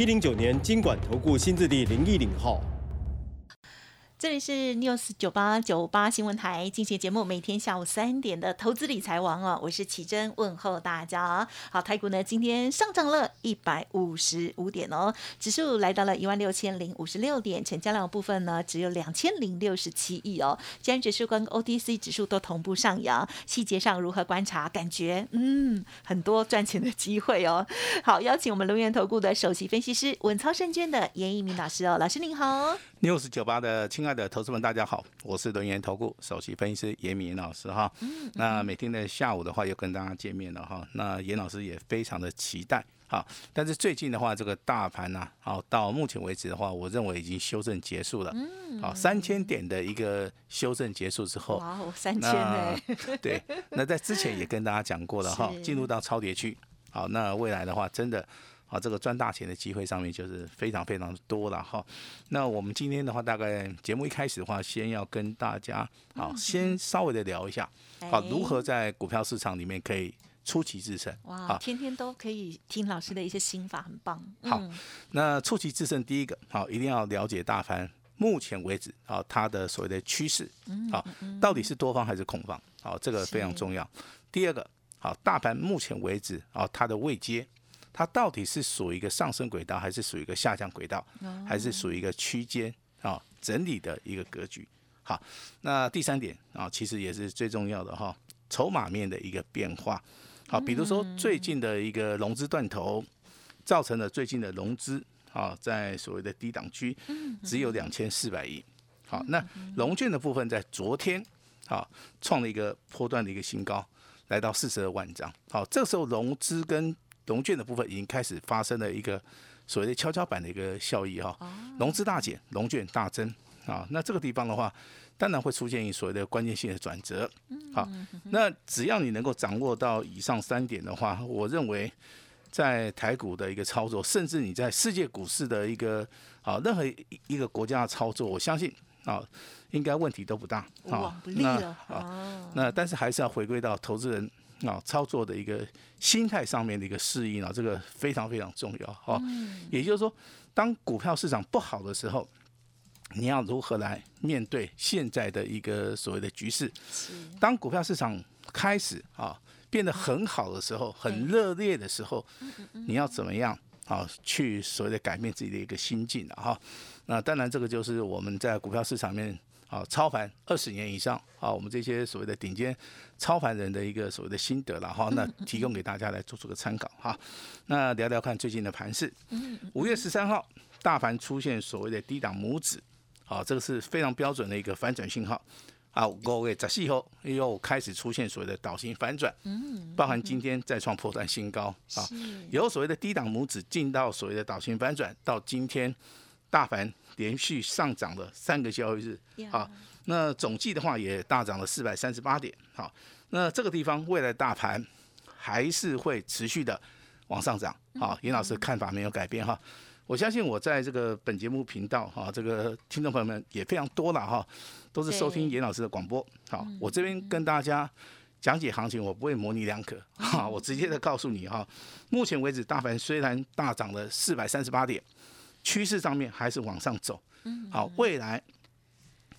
一零九年经管投顾新字第零一零号。这里是 News 九八九八新闻台进行节目，每天下午三点的投资理财王哦，我是奇珍，问候大家。好，台股呢今天上涨了一百五十五点哦，指数来到了一万六千零五十六点，成交量部分呢只有两千零六十七亿哦。既然指数跟 OTC 指数都同步上扬，细节上如何观察？感觉嗯，很多赚钱的机会哦。好，邀请我们龙源投顾的首席分析师稳操胜券的严一鸣老师哦，老师您好。News 九八的亲爱的投资们，大家好，我是轮研投顾首席分析师严敏老师哈。那每天的下午的话，又跟大家见面了哈。那严老师也非常的期待哈。但是最近的话，这个大盘呢，好到目前为止的话，我认为已经修正结束了。好，三千点的一个修正结束之后，哇哦，三千呢？对，那在之前也跟大家讲过了哈，进入到超跌区。好，那未来的话，真的。啊，这个赚大钱的机会上面就是非常非常多了哈。那我们今天的话，大概节目一开始的话，先要跟大家啊，先稍微的聊一下，好，如何在股票市场里面可以出奇制胜。哇，天天都可以听老师的一些心法，很棒。好，那出奇制胜，第一个好，一定要了解大盘目前为止啊，它的所谓的趋势，好，到底是多方还是空方？好，这个非常重要。第二个好，大盘目前为止啊，它的位阶。它到底是属于一个上升轨道，还是属于一个下降轨道，还是属于一个区间啊整理的一个格局？好，那第三点啊，其实也是最重要的哈，筹码面的一个变化。好，比如说最近的一个融资断头，造成了最近的融资啊，在所谓的低档区只有两千四百亿。好，那融券的部分在昨天啊创了一个波段的一个新高，来到四十二万张。好，这时候融资跟融券的部分已经开始发生了一个所谓的跷跷板的一个效益哈，融资大减，融券大增啊。那这个地方的话，当然会出现一所谓的关键性的转折。好，那只要你能够掌握到以上三点的话，我认为在台股的一个操作，甚至你在世界股市的一个啊任何一个国家的操作，我相信啊应该问题都不大啊。那啊那但是还是要回归到投资人。啊，操作的一个心态上面的一个适应啊，这个非常非常重要哈。也就是说，当股票市场不好的时候，你要如何来面对现在的一个所谓的局势？当股票市场开始啊变得很好的时候，很热烈的时候，你要怎么样啊去所谓的改变自己的一个心境啊？哈，那当然这个就是我们在股票市场面。啊，超凡二十年以上啊，我们这些所谓的顶尖超凡人的一个所谓的心得了哈，那提供给大家来做出个参考哈。那聊聊看最近的盘势。五月十三号，大盘出现所谓的低档拇指，好，这个是非常标准的一个反转信号。啊，五月十四号又开始出现所谓的倒型反转，嗯，包含今天再创破断新高啊，有所谓的低档拇指进到所谓的倒型反转，到今天大盘。连续上涨了三个交易日，好，那总计的话也大涨了四百三十八点，好，那这个地方未来大盘还是会持续的往上涨，好，严老师看法没有改变。哈，我相信我在这个本节目频道哈，这个听众朋友们也非常多了哈，都是收听严老师的广播，好，我这边跟大家讲解行情，我不会模棱两可，哈，我直接的告诉你哈，目前为止大盘虽然大涨了四百三十八点。趋势上面还是往上走，好，未来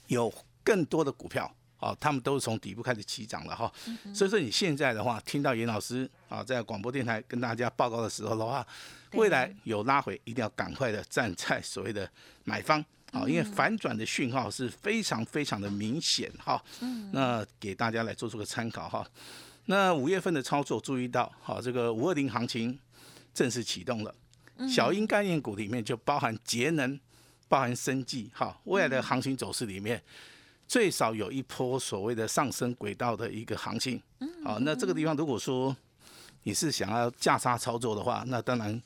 有更多的股票，好，他们都是从底部开始起涨了哈，所以说你现在的话，听到严老师啊在广播电台跟大家报告的时候的话，未来有拉回，一定要赶快的站在所谓的买方，啊，因为反转的讯号是非常非常的明显哈，那给大家来做出个参考哈，那五月份的操作注意到，好，这个五二零行情正式启动了。小鹰概念股里面就包含节能，包含生技，哈，未来的行情走势里面，最少有一波所谓的上升轨道的一个行。情，好，那这个地方如果说你是想要价差操作的话，那当然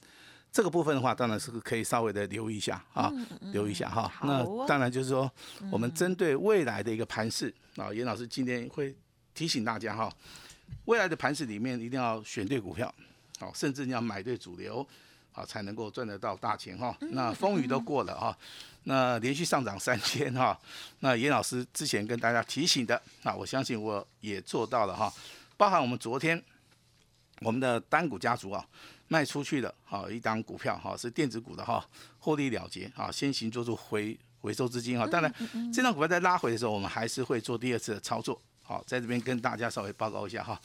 这个部分的话，当然是可以稍微的留意一下啊，留意一下哈。那当然就是说，我们针对未来的一个盘势啊，严老师今天会提醒大家哈，未来的盘势里面一定要选对股票，好，甚至你要买对主流，好才能够赚得到大钱哈。那风雨都过了哈，那连续上涨三天哈，那严老师之前跟大家提醒的，啊我相信我也做到了哈，包含我们昨天我们的单股家族啊。卖出去的，好一档股票，哈是电子股的哈，获利了结，啊先行做出回回收资金哈。当然，这张股票在拉回的时候，我们还是会做第二次的操作，好在这边跟大家稍微报告一下哈。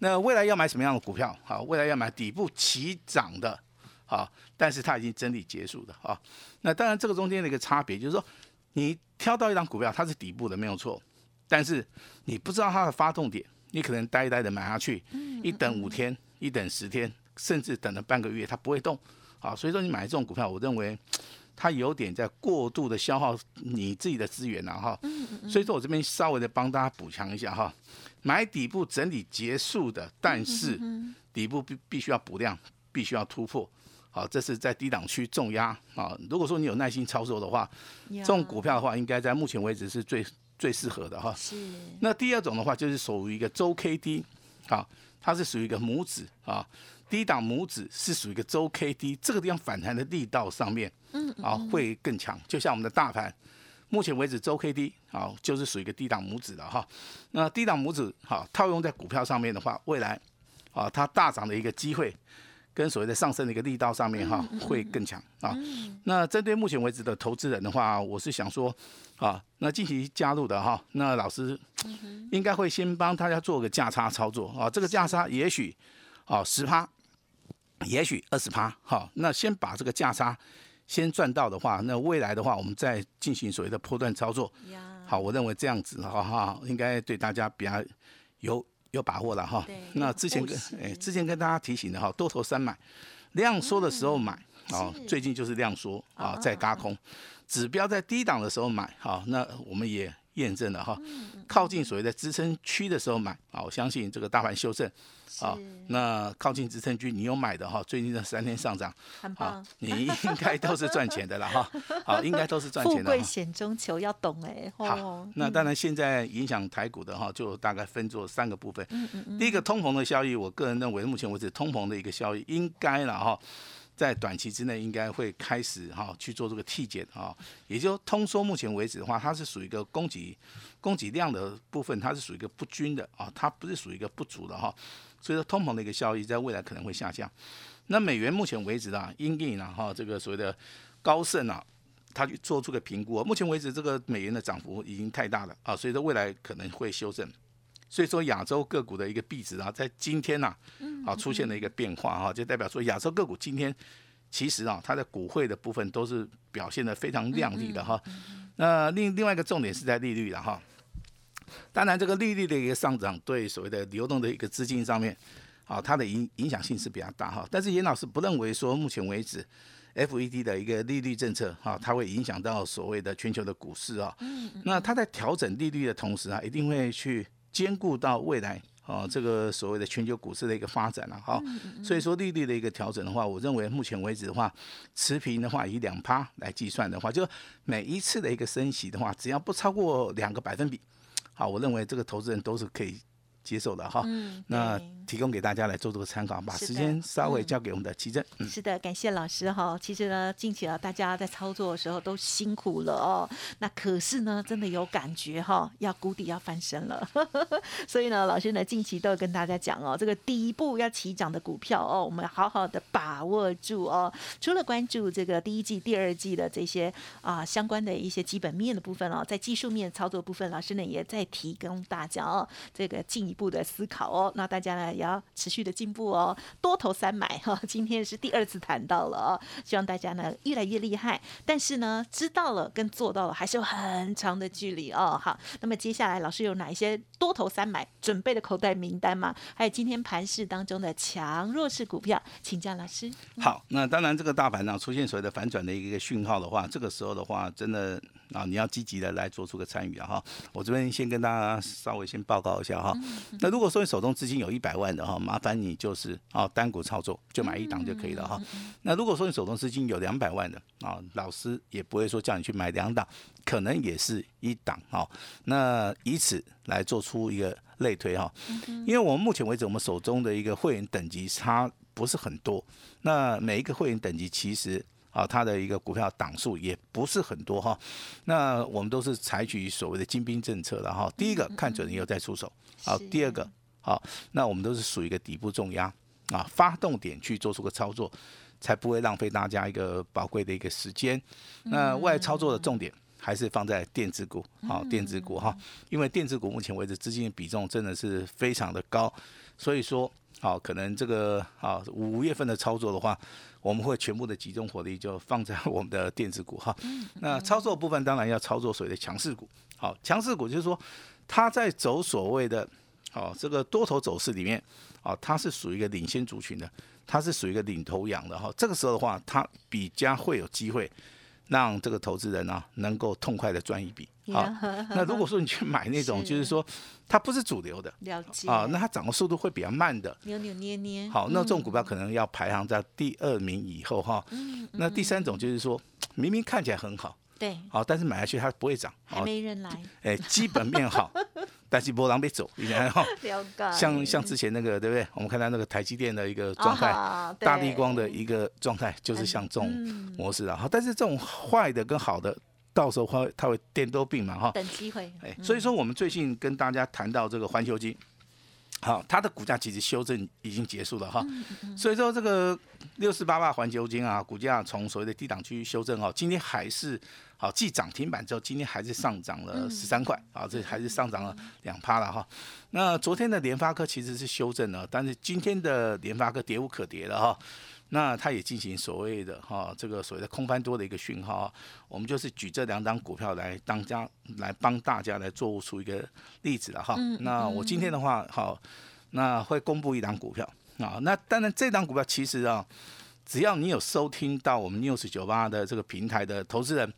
那未来要买什么样的股票？好，未来要买底部起涨的，好，但是它已经整理结束的，啊。那当然这个中间的一个差别就是说，你挑到一张股票，它是底部的没有错，但是你不知道它的发动点，你可能呆呆的买下去，一等五天，一等十天。甚至等了半个月，它不会动，啊，所以说你买这种股票，我认为它有点在过度的消耗你自己的资源了哈。所以说我这边稍微的帮大家补强一下哈，买底部整理结束的，但是底部必必须要补量，必须要突破，好，这是在低档区重压啊。如果说你有耐心操作的话，这种股票的话，应该在目前为止是最最适合的哈。是。那第二种的话，就是属于一个周 K D，好，它是属于一个拇指啊。低档拇指是属于一个周 K D 这个地方反弹的力道上面，嗯，啊会更强。就像我们的大盘，目前为止周 K D 啊就是属于一个低档拇指的哈。那低档拇指哈套用在股票上面的话，未来啊它大涨的一个机会，跟所谓的上升的一个力道上面哈会更强啊。那针对目前为止的投资人的话，我是想说啊，那近期加入的哈，那老师应该会先帮大家做个价差操作啊。这个价差也许啊十趴。也许二十趴，好，那先把这个价差先赚到的话，那未来的话，我们再进行所谓的破段操作。好，我认为这样子哈哈，应该对大家比较有有把握了哈。那之前跟哎之前跟大家提醒的哈，多头三买，量缩的时候买，啊，最近就是量缩啊，在嘎空，指标在低档的时候买，好，那我们也。验证了哈，靠近所谓的支撑区的时候买啊，我相信这个大盘修正啊，那靠近支撑区你有买的哈，最近这三天上涨，好，你应该都是赚钱的了哈，好，应该都是赚钱的。富贵险中求，要懂哎。好，那当然现在影响台股的哈，就大概分作三个部分。第一个通膨的效益，我个人认为目前为止通膨的一个效益应该了哈。在短期之内应该会开始哈去做这个替减啊，也就通说目前为止的话，它是属于一个供给供给量的部分，它是属于一个不均的啊，它不是属于一个不足的哈，所以说通膨的一个效益在未来可能会下降。那美元目前为止啊，英印啊哈这个所谓的高盛啊，他去做出个评估，目前为止这个美元的涨幅已经太大了啊，所以说未来可能会修正。所以说亚洲个股的一个币值啊，在今天呐，出现了一个变化哈，就代表说亚洲个股今天其实啊，它的股汇的部分都是表现的非常亮丽的哈。那另另外一个重点是在利率了哈。当然，这个利率的一个上涨对所谓的流动的一个资金上面，啊，它的影影响性是比较大哈。但是严老师不认为说目前为止，FED 的一个利率政策哈，它会影响到所谓的全球的股市啊。那它在调整利率的同时啊，一定会去。兼顾到未来啊，这个所谓的全球股市的一个发展了哈，所以说利率的一个调整的话，我认为目前为止的话，持平的话以两趴来计算的话，就每一次的一个升息的话，只要不超过两个百分比，好，我认为这个投资人都是可以。接受的哈，那提供给大家来做这个参考，把时间稍微交给我们的奇正。是的，感谢老师哈。其实呢，近期啊，大家在操作的时候都辛苦了哦。那可是呢，真的有感觉哈，要谷底要翻身了。所以呢，老师呢近期都有跟大家讲哦，这个第一步要起涨的股票哦，我们好好的把握住哦。除了关注这个第一季、第二季的这些啊相关的一些基本面的部分哦，在技术面操作部分，老师呢也在提供大家哦，这个进一步的思考哦，那大家呢也要持续的进步哦，多头三买哈，今天是第二次谈到了哦，希望大家呢越来越厉害，但是呢知道了跟做到了还是有很长的距离哦。好，那么接下来老师有哪一些多头三买准备的口袋名单吗？还有今天盘市当中的强弱势股票，请教老师。好，那当然这个大盘呢出现所谓的反转的一个讯号的话，这个时候的话真的啊，你要积极的来做出个参与啊哈。我这边先跟大家稍微先报告一下哈。那如果说你手中资金有一百万的哈，麻烦你就是啊单股操作就买一档就可以了哈。那如果说你手中资金有两百万的啊，老师也不会说叫你去买两档，可能也是一档哈。那以此来做出一个类推哈，因为我们目前为止我们手中的一个会员等级差不是很多，那每一个会员等级其实。啊，它的一个股票档数也不是很多哈，那我们都是采取所谓的精兵政策的哈。第一个看准以后再出手，好，第二个好，那我们都是属于一个底部重压啊，发动点去做出个操作，才不会浪费大家一个宝贵的一个时间。那外操作的重点还是放在电子股，好，电子股哈，因为电子股目前为止资金的比重真的是非常的高，所以说。好，可能这个啊五月份的操作的话，我们会全部的集中火力就放在我们的电子股哈。那操作部分当然要操作所谓的强势股。好，强势股就是说它在走所谓的哦这个多头走势里面，啊，它是属于一个领先族群的，它是属于一个领头羊的哈。这个时候的话，它比较会有机会。让这个投资人呢能够痛快的赚一笔。好，那如果说你去买那种，就是说它不是主流的，了解啊，那它涨的速度会比较慢的，扭扭捏捏。好，那这种股票可能要排行在第二名以后哈。嗯。那第三种就是说，明明看起来很好，对，好，但是买下去它不会涨，还没人来。哎，基本面好。但是波浪被走，你看哈，像像之前那个对不对？我们看到那个台积电的一个状态，大地光的一个状态，就是像这种模式啊。哈，但是这种坏的跟好的，到时候会它会颠都病嘛哈。等机会。哎，所以说我们最近跟大家谈到这个环球金，好，它的股价其实修正已经结束了哈。所以说这个六四八八环球金啊，股价从所谓的低档区修正哦，今天还是。好，继涨停板之后，今天还是上涨了十三块啊，这还是上涨了两趴了哈。那昨天的联发科其实是修正了，但是今天的联发科跌无可跌了哈。那它也进行所谓的哈这个所谓的空翻多的一个讯号，我们就是举这两张股票来当家来帮大家来做出一个例子了哈。那我今天的话好，那会公布一档股票啊。那当然这档股票其实啊，只要你有收听到我们 news 九八的这个平台的投资人。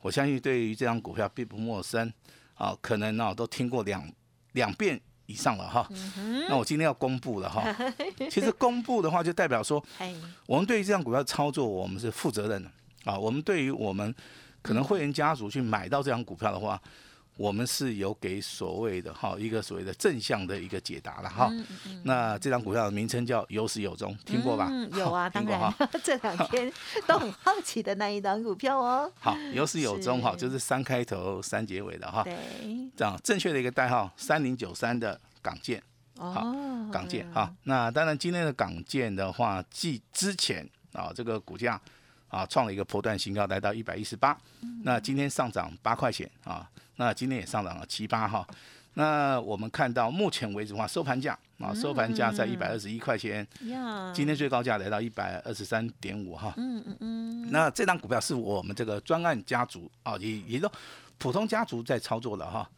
我相信对于这张股票并不陌生，啊，可能呢都听过两两遍以上了哈。那我今天要公布了哈。其实公布的话，就代表说，我们对于这样股票操作，我们是负责任的啊。我们对于我们可能会员家族去买到这样股票的话。我们是有给所谓的哈一个所谓的正向的一个解答了哈。那这张股票的名称叫有始有终，听过吧？嗯有啊，当然。这两天都很好奇的那一档股票哦。好，有始有终哈，就是三开头三结尾的哈。对。这样正确的一个代号三零九三的港建。哦。港建哈，那当然今天的港建的话，继之前啊这个股价啊创了一个波段新高，来到一百一十八。那今天上涨八块钱啊。那今天也上涨了七八哈，那我们看到目前为止的话，收盘价啊，收盘价在一百二十一块钱，今天最高价来到一百二十三点五哈，嗯嗯嗯，那这张股票是我们这个专案家族啊，也也都普通家族在操作的哈。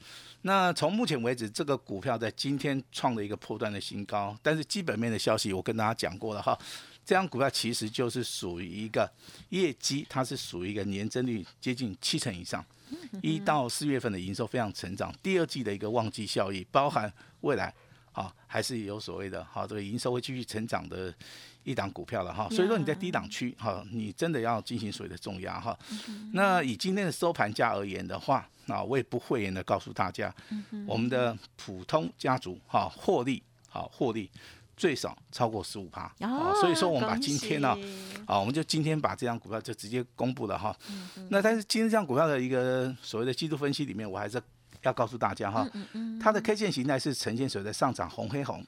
那从目前为止，这个股票在今天创了一个破断的新高，但是基本面的消息我跟大家讲过了哈，这张股票其实就是属于一个业绩，它是属于一个年增率接近七成以上。一到四月份的营收非常成长，第二季的一个旺季效益，包含未来啊还是有所谓的哈这个营收会继续成长的一档股票了哈，所以说你在低档区哈，你真的要进行所谓的重压哈。那以今天的收盘价而言的话，那我也不讳言的告诉大家，我们的普通家族哈获利好获利。最少超过十五趴，啊，所以说我们把今天呢，啊，我们就今天把这张股票就直接公布了哈。那但是今天这张股票的一个所谓的季度分析里面，我还是要告诉大家哈，它的 K 线形态是呈现所谓的上涨红黑红，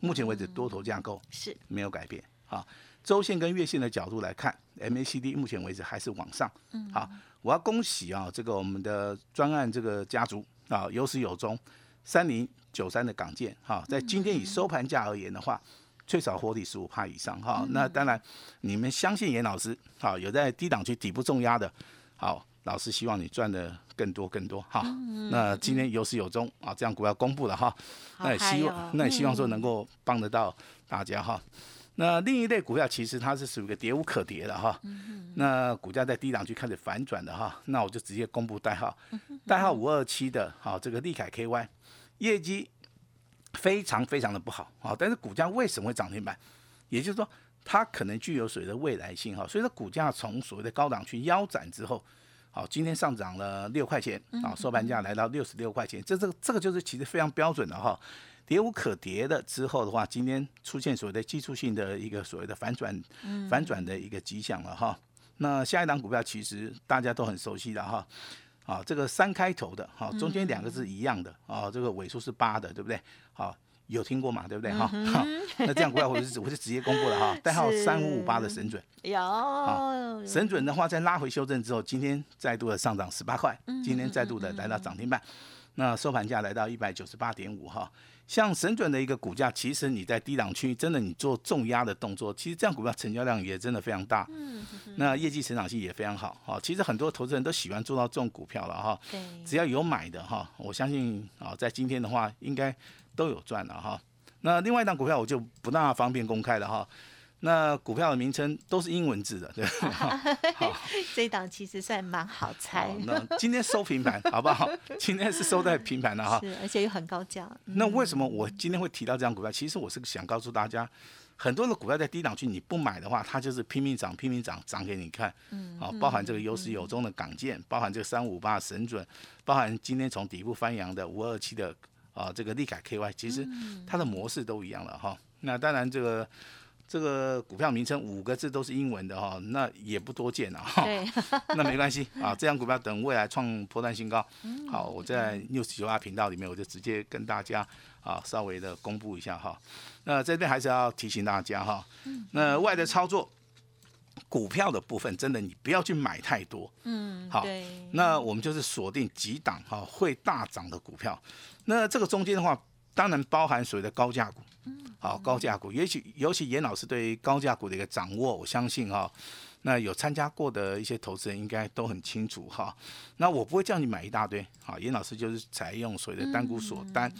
目前为止多头架构是。没有改变啊。周线跟月线的角度来看，MACD 目前为止还是往上，好，我要恭喜啊，这个我们的专案这个家族啊有始有终。三零九三的港建哈，在今天以收盘价而言的话，最少获利十五帕以上哈。那当然，你们相信严老师好，有在低档区底部重压的，好，老师希望你赚的更多更多哈。那今天有始有终啊，这样股票公布了哈，那也希望那也希望说能够帮得到大家哈。那另一类股票其实它是属于一个跌无可跌的哈，那股价在低档区开始反转的哈，那我就直接公布代号，代号五二七的，好，这个利凯 KY 业绩非常非常的不好，好，但是股价为什么会涨停板？也就是说，它可能具有所谓的未来性哈，所以说股价从所谓的高档区腰斩之后，好，今天上涨了六块钱，啊，收盘价来到六十六块钱，这这个这个就是其实非常标准的哈。跌无可跌的之后的话，今天出现所谓的技术性的一个所谓的反转，反转的一个迹象了哈。那下一档股票其实大家都很熟悉的哈，啊，这个三开头的哈，中间两个字一样的啊，这个尾数是八的，对不对？好，有听过嘛？对不对？哈，那这样股票我就我就直接公布了哈，代号三五五八的神准有，神准的话在拉回修正之后，今天再度的上涨十八块，今天再度的来到涨停板，那收盘价来到一百九十八点五哈。像神准的一个股价，其实你在低档区，真的你做重压的动作，其实这样股票成交量也真的非常大。嗯，那业绩成长性也非常好。哈，其实很多投资人都喜欢做到这种股票了哈。对，只要有买的哈，我相信啊，在今天的话应该都有赚了哈。那另外一档股票我就不大方便公开了哈。那股票的名称都是英文字的，对 好，这一档其实算蛮好猜。那今天收平盘，好不好？今天是收在平盘的哈。是，而且又很高价。那为什么我今天会提到这张股票？其实我是想告诉大家，很多的股票在低档区你不买的话，它就是拼命涨，拼命涨，涨给你看。嗯。好，包含这个有始有终的港建，包含这个三五八神准，包含今天从底部翻扬的五二七的啊这个利凯 KY，其实它的模式都一样了哈。那当然这个。这个股票名称五个字都是英文的哈，那也不多见啊。对，那没关系啊。这样股票等未来创破断新高，好，我在 news 九八频道里面，我就直接跟大家啊稍微的公布一下哈。那这边还是要提醒大家哈，那外的操作股票的部分，真的你不要去买太多。嗯，好。那我们就是锁定几档哈会大涨的股票。那这个中间的话，当然包含所谓的高价股。好，高价股，也许尤其严老师对高价股的一个掌握，我相信哈，那有参加过的一些投资人应该都很清楚哈。那我不会叫你买一大堆，好，严老师就是采用所谓的单股锁单。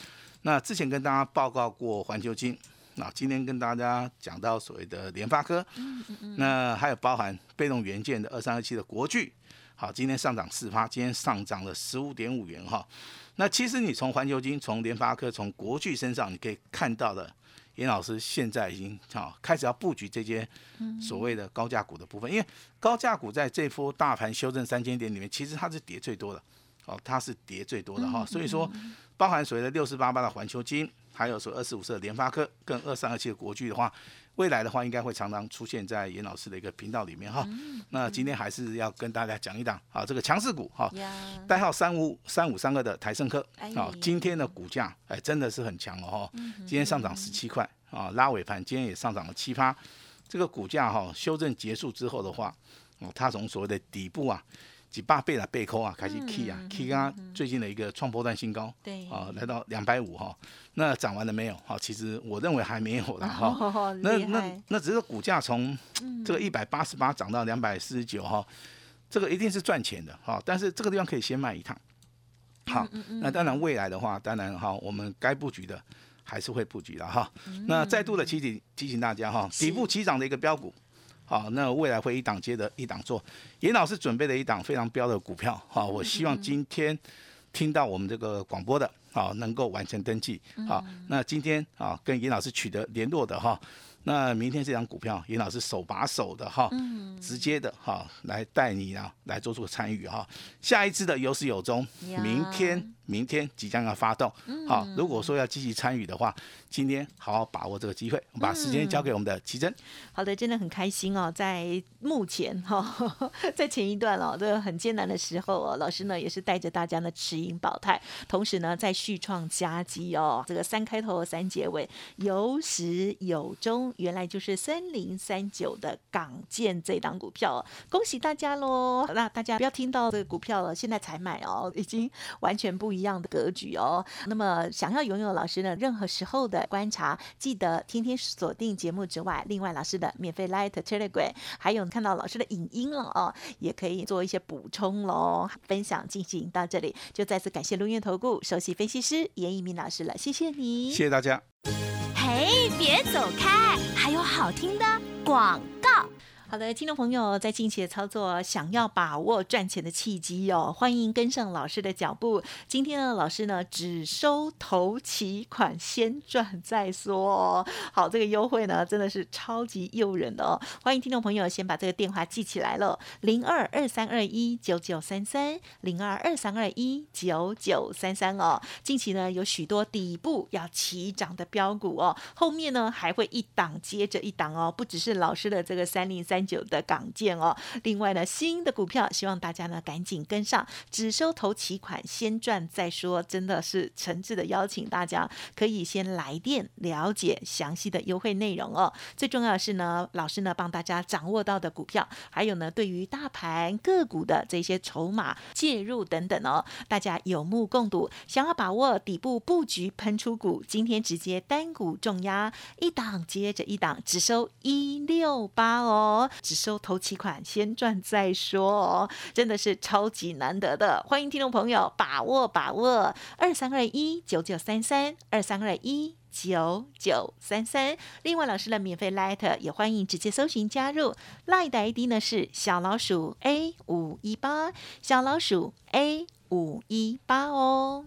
那之前跟大家报告过环球金，那今天跟大家讲到所谓的联发科，那还有包含被动元件的二三二七的国巨，好，今天上涨四发，今天上涨了十五点五元哈。那其实你从环球金、从联发科、从国巨身上，你可以看到的。严老师现在已经好开始要布局这些所谓的高价股的部分，因为高价股在这波大盘修正三千点里面，其实它是跌最多的，哦，它是跌最多的哈，所以说包含所谓的六四八八的环球金，还有说二四五四的联发科跟二三二七的国巨的话。未来的话，应该会常常出现在严老师的一个频道里面哈。那今天还是要跟大家讲一档啊，这个强势股哈，代号三五三五三二的台盛科啊，今天的股价哎真的是很强哦哈，今天上涨十七块啊，拉尾盘今天也上涨了七八，这个股价哈修正结束之后的话，哦，它从所谓的底部啊。几百倍的背扣啊，开始 key 啊，key 啊，最近的一个创波段新高，对。啊，来到两百五哈，那涨完了没有？哈，其实我认为还没有了 哈，那那那只是股价从这个一百八十八涨到两百四十九哈，这个一定是赚钱的哈，但是这个地方可以先卖一趟，好，那当然未来的话，当然哈，我们该布局的还是会布局的哈，那再度的提醒提醒大家哈，底部起涨的一个标股。好，那未来会一档接着一档做。严老师准备了一档非常标的股票，好，我希望今天听到我们这个广播的，好，能够完成登记。好，那今天啊，跟严老师取得联络的哈。那明天这张股票，严老师手把手的哈，直接的哈来带你啊来做出参与哈。下一次的有始有终，明天明天即将要发动。好，如果说要积极参与的话，今天好好把握这个机会，把时间交给我们的奇珍。好的，真的很开心哦，在目前哈，在前一段哦，这个很艰难的时候哦，老师呢也是带着大家呢持盈保泰，同时呢在续创佳绩哦，这个三开头三结尾，有始有终。原来就是三零三九的港建这档股票，恭喜大家喽！那大家不要听到这个股票了，现在才买哦，已经完全不一样的格局哦。那么想要拥有老师的任何时候的观察，记得天天锁定节目之外，另外老师的免费 Light Telegram，还有看到老师的影音了哦，也可以做一些补充喽。分享进行到这里，就再次感谢龙源投顾首席分析师严一鸣老师了，谢谢你，谢谢大家。嘿。别走开，还有好听的广告。好的，听众朋友，在近期的操作，想要把握赚钱的契机哦，欢迎跟上老师的脚步。今天呢，老师呢只收头期款，先赚再说。好，这个优惠呢真的是超级诱人的哦。欢迎听众朋友先把这个电话记起来了，零二二三二一九九三三，零二二三二一九九三三哦。近期呢有许多底部要起涨的标股哦，后面呢还会一档接着一档哦，不只是老师的这个三零三三。九的港建哦，另外呢，新的股票希望大家呢赶紧跟上，只收头期款，先赚再说，真的是诚挚的邀请大家可以先来电了解详细的优惠内容哦。最重要的是呢，老师呢帮大家掌握到的股票，还有呢对于大盘个股的这些筹码介入等等哦，大家有目共睹。想要把握底部布局喷出股，今天直接单股重压一档接着一档，只收一六八哦。只收头期款，先赚再说哦，真的是超级难得的。欢迎听众朋友把握把握，二三二一九九三三二三二一九九三三。另外，老师的免费 Light 也欢迎直接搜寻加入，Light 的 ID 呢是小老鼠 A 五一八，小老鼠 A 五一八哦。